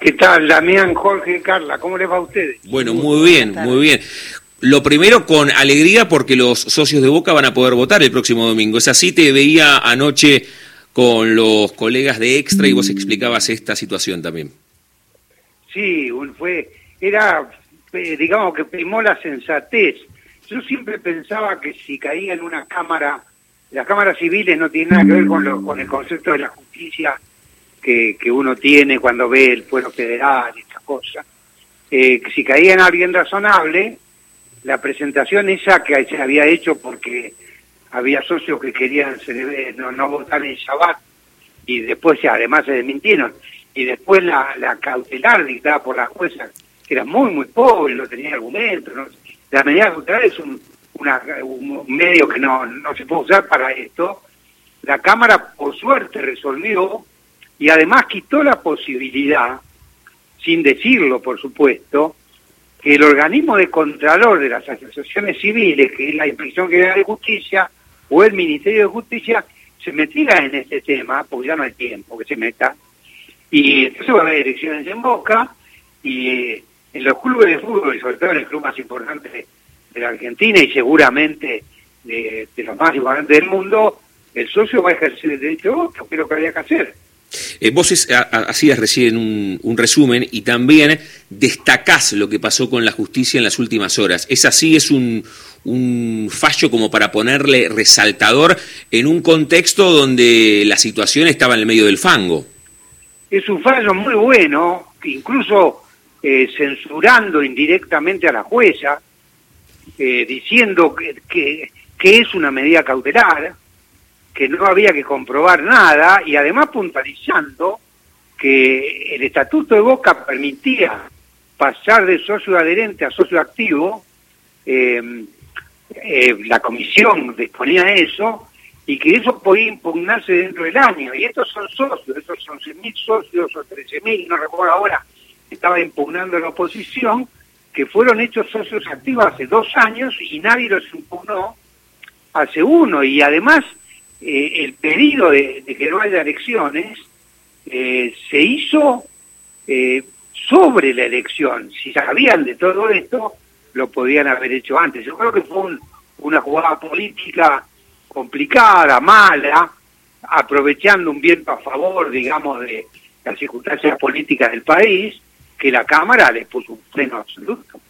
¿Qué tal, Damián, Jorge, Carla? ¿Cómo les va a ustedes? Bueno, muy bien, muy bien. Lo primero con alegría porque los socios de Boca van a poder votar el próximo domingo. Es así, te veía anoche con los colegas de Extra y vos explicabas esta situación también. Sí, fue, era, eh, digamos que primó la sensatez. Yo siempre pensaba que si caía en una cámara, las cámaras civiles no tienen nada que ver con, con el concepto de la justicia que, uno tiene cuando ve el pueblo federal y estas cosas. Eh, si caía en alguien razonable, la presentación esa que se había hecho porque había socios que querían no, no votar en Shabbat y después además se desmintieron y después la, la cautelar dictada por la jueza que era muy muy pobre no tenía argumentos ¿no? la medida cautelar es un, una, un medio que no, no se puede usar para esto la cámara por suerte resolvió y además quitó la posibilidad, sin decirlo por supuesto, que el organismo de contralor de las asociaciones civiles, que es la Inspección General de Justicia o el Ministerio de Justicia, se metiera en este tema, porque ya no hay tiempo que se meta, y entonces va a haber elecciones en Boca, y eh, en los clubes de fútbol, y sobre todo en el club más importante de, la Argentina y seguramente de, de, los más importantes del mundo, el socio va a ejercer el derecho de voto, que es lo que había que hacer. Eh, vos hacías recién un, resumen y también destacás lo que pasó con la justicia en las últimas horas. ¿Es así? ¿Es un, fallo como para ponerle resaltador en un contexto donde la situación estaba en el medio del fango? Es un fallo muy bueno, incluso eh, censurando indirectamente a la jueza, eh, diciendo que es una medida cautelar, que no había que comprobar nada y además puntualizando que el estatuto de Boca permitía pasar de socio adherente a socio activo, eh, eh, la comisión disponía eso y que eso podía impugnarse dentro del año. Y estos son socios, estos son 11.000 socios o 13.000, no recuerdo ahora, estaba impugnando la oposición, que fueron hechos socios activos hace dos años y nadie los impugnó hace uno. Y además eh, el pedido de, que no haya elecciones eh, se hizo eh, sobre la elección. Si sabían de todo esto, lo podían haber hecho antes. Yo creo que fue una jugada política complicada, mala, aprovechando un viento a favor, digamos, de las circunstancias políticas del país, que la Cámara les puso un freno absoluto.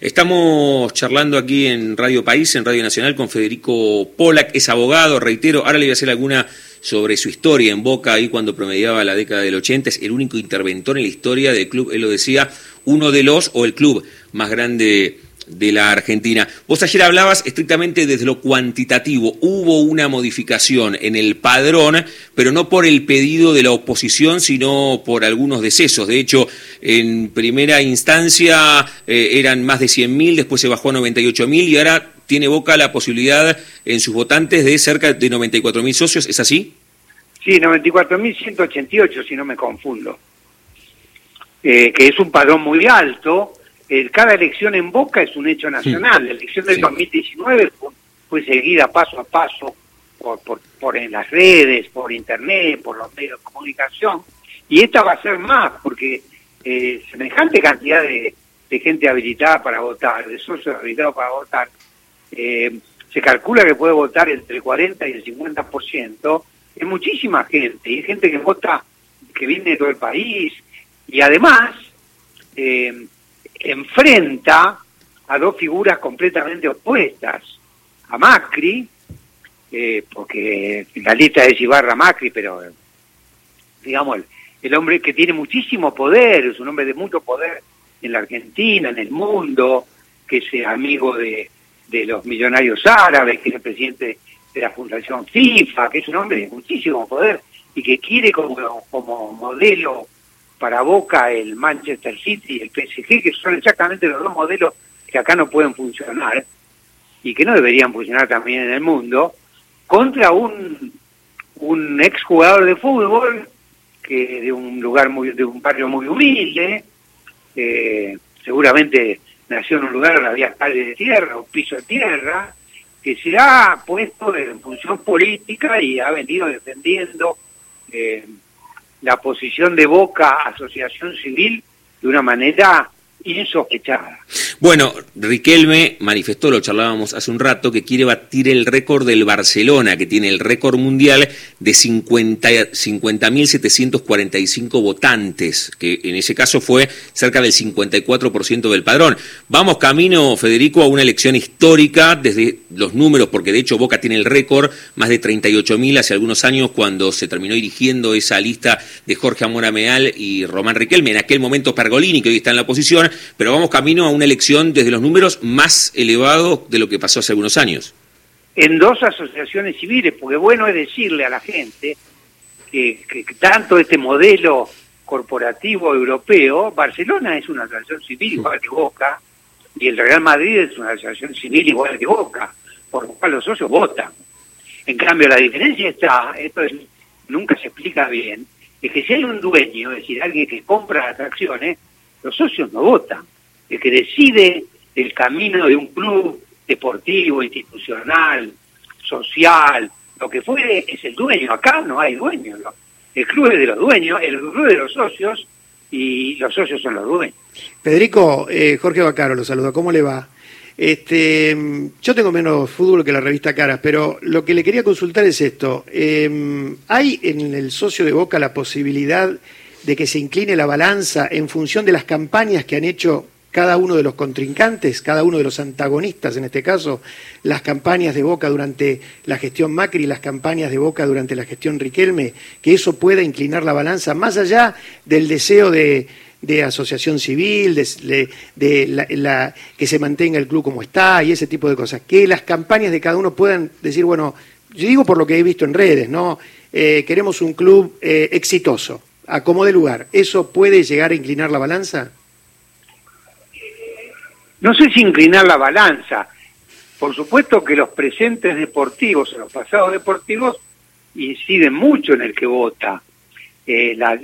Estamos charlando aquí en Radio País, en Radio Nacional, con Federico Polak, es abogado, reitero, ahora le voy a hacer alguna sobre su historia en Boca, ahí cuando promediaba la década del 80, es el único interventor en la historia del club, él lo decía, uno de los, o el club más grande de la Argentina. Vos ayer hablabas estrictamente desde lo cuantitativo. Hubo una modificación en el padrón, pero no por el pedido de la oposición, sino por algunos decesos. De hecho, en primera instancia eh, eran más de 100.000, después se bajó a 98.000 y ahora tiene Boca la posibilidad en sus votantes de cerca de 94.000 socios. ¿Es así? Sí, 94.188, si no me confundo. Eh, que es un padrón muy alto cada elección en Boca es un hecho nacional. La elección del 2019 fue, seguida paso a paso por, por, en las redes, por internet, por los medios de comunicación. Y esta va a ser más, porque eh, semejante cantidad de, gente habilitada para votar, de socios habilitados para votar, eh, se calcula que puede votar entre el 40 y el 50%. Es muchísima gente, y gente que vota, que viene de todo el país. Y además, eh, enfrenta a dos figuras completamente opuestas, a Macri, eh, porque la lista es Ibarra Macri, pero digamos, el, hombre que tiene muchísimo poder, es un hombre de mucho poder en la Argentina, en el mundo, que es amigo de, de los millonarios árabes, que es el presidente de la Fundación FIFA, que es un hombre de muchísimo poder y que quiere como, como modelo para Boca el Manchester City y el PSG, que son exactamente los dos modelos que acá no pueden funcionar y que no deberían funcionar también en el mundo, contra un, un exjugador de fútbol que de un lugar muy, de un barrio muy humilde, seguramente nació en un lugar donde había calle de tierra o piso de tierra, que se ha puesto en función política y ha venido defendiendo eh, la posición de Boca Asociación Civil de una manera insospechada. Bueno, Riquelme manifestó, lo charlábamos hace un rato, que quiere batir el récord del Barcelona, que tiene el récord mundial de 50.745 votantes, que en ese caso fue cerca del 54% del padrón. Vamos camino, Federico, a una elección histórica desde los números, porque de hecho Boca tiene el récord, más de 38.000 hace algunos años cuando se terminó dirigiendo esa lista de Jorge Amora Meal y Román Riquelme, en aquel momento Pergolini, que hoy está en la oposición, pero vamos camino a una elección desde los números más elevados de lo que pasó hace algunos años. En dos asociaciones civiles, porque bueno es decirle a la gente que, tanto este modelo corporativo europeo, Barcelona es una asociación civil igual que Boca, y el Real Madrid es una asociación civil igual que Boca, por lo cual los socios votan. En cambio, la diferencia está, esto nunca se explica bien, es que si hay un dueño, es decir, alguien que compra atracciones, los socios no votan. El que decide el camino de un club deportivo, institucional, social, lo que fuere, es el dueño. Acá no hay dueño. El club es de los dueños, el club es de los socios y los socios son los dueños. Federico, eh, Jorge Bacaro lo saluda. ¿Cómo le va? Este, yo tengo menos fútbol que la revista Caras, pero lo que le quería consultar es esto. Eh, ¿Hay en el socio de Boca la posibilidad de que se incline la balanza en función de las campañas que han hecho cada uno de los contrincantes, cada uno de los antagonistas, en este caso, las campañas de Boca durante la gestión Macri y las campañas de Boca durante la gestión Riquelme, que eso pueda inclinar la balanza más allá del deseo de, asociación civil, de, la, que se mantenga el club como está y ese tipo de cosas, que las campañas de cada uno puedan decir, bueno, yo digo por lo que he visto en redes, ¿no? Eh, queremos un club eh, exitoso a como de lugar, ¿eso puede llegar a inclinar la balanza? No sé si inclinar la balanza. Por supuesto que los presentes deportivos, los pasados deportivos, inciden mucho en el que vota. Eh, la,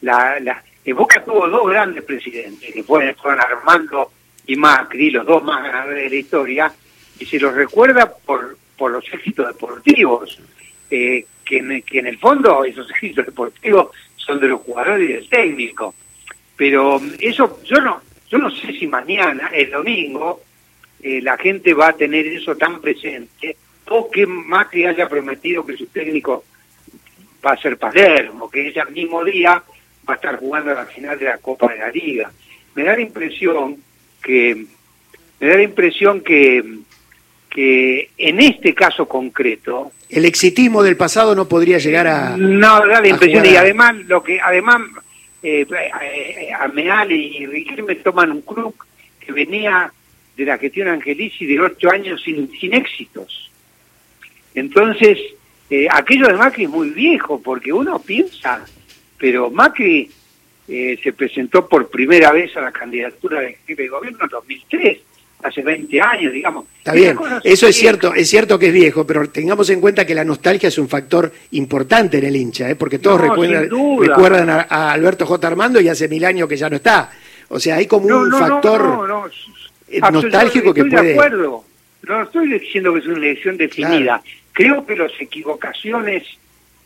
la, Boca tuvo dos grandes presidentes, que fueron, Armando y Macri, los dos más ganadores de la historia, y se los recuerda por, por los éxitos deportivos, eh, que, en, que en el fondo esos éxitos deportivos son de los jugadores y del técnico. Pero eso, yo no, yo no sé si mañana, el domingo, eh, la gente va a tener eso tan presente, o que Macri haya prometido que su técnico va a ser Palermo, que ese mismo día va a estar jugando a la final de la Copa de la Liga. Me da la impresión que, me da la impresión que, que en este caso concreto, el exitismo del pasado no podría llegar a no da la impresión y además lo que además eh, eh, Ameal y Riquelme toman un club que venía de la gestión Angelici de ocho años sin, sin éxitos. Entonces eh, aquello de Macri es muy viejo porque uno piensa pero Macri eh, se presentó por primera vez a la candidatura de jefe de gobierno en 2003 hace 20 años, digamos. Está bien, eso es cierto, es cierto que es viejo, pero tengamos en cuenta que la nostalgia es un factor importante en el hincha, ¿eh? porque todos recuerdan, a, Alberto J. Armando y hace mil años que ya no está. O sea, hay como un factor nostálgico que puede... De acuerdo. No estoy diciendo que es una elección definida. Creo que las equivocaciones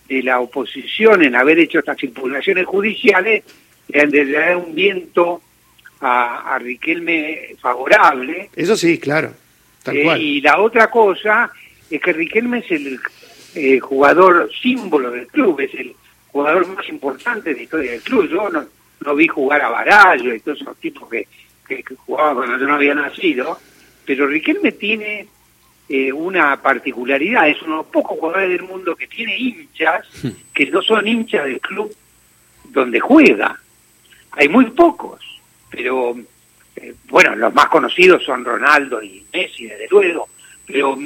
de la oposición en haber hecho estas impugnaciones judiciales le dan un viento a, Riquelme favorable. Eso sí, claro. Eh, y la otra cosa es que Riquelme es el eh, jugador símbolo del club, es el jugador más importante de la historia del club. Yo no, no vi jugar a Barallo y todos esos tipos que, que, jugaban cuando yo no había nacido, pero Riquelme tiene eh, una particularidad, es uno de los pocos jugadores del mundo que tiene hinchas hmm. que no son hinchas del club donde juega. Hay muy pocos pero eh, bueno, los más conocidos son Ronaldo y Messi, desde luego, pero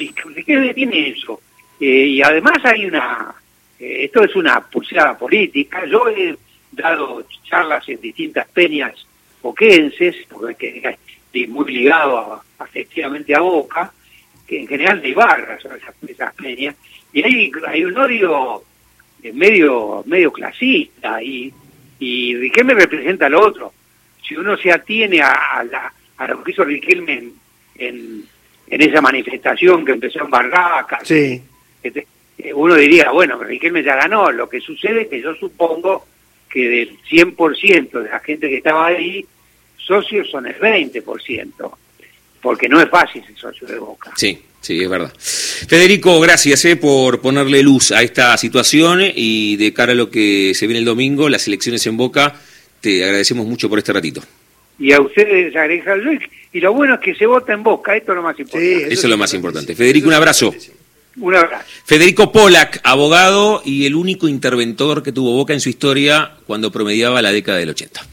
¿qué tiene eso? Eh, y además hay una, eh, esto es una pulsada política, yo he dado charlas en distintas peñas boquenses, porque estoy muy ligado afectivamente a Boca, que en general de barras son esas, peñas, y hay, hay un odio medio medio clasista y, y me representa al otro si uno se atiene a, la, a lo que hizo Riquelme en, en, esa manifestación que empezó en Barracas, sí. Eh, uno diría, bueno, Riquelme ya ganó, lo que sucede es que yo supongo que del 100% de la gente que estaba ahí, socios son el 20%, porque no es fácil ser socio de Boca. Sí, sí, es verdad. Federico, gracias eh, por ponerle luz a esta situación y de cara a lo que se viene el domingo, las elecciones en Boca, te agradecemos mucho por este ratito. Y a ustedes agregarlo, y lo bueno es que se vota en Boca, esto es lo más importante. eso, es lo más importante. Federico, un abrazo. Un abrazo. Federico Polak, abogado y el único interventor que tuvo Boca en su historia cuando promediaba la década del 80.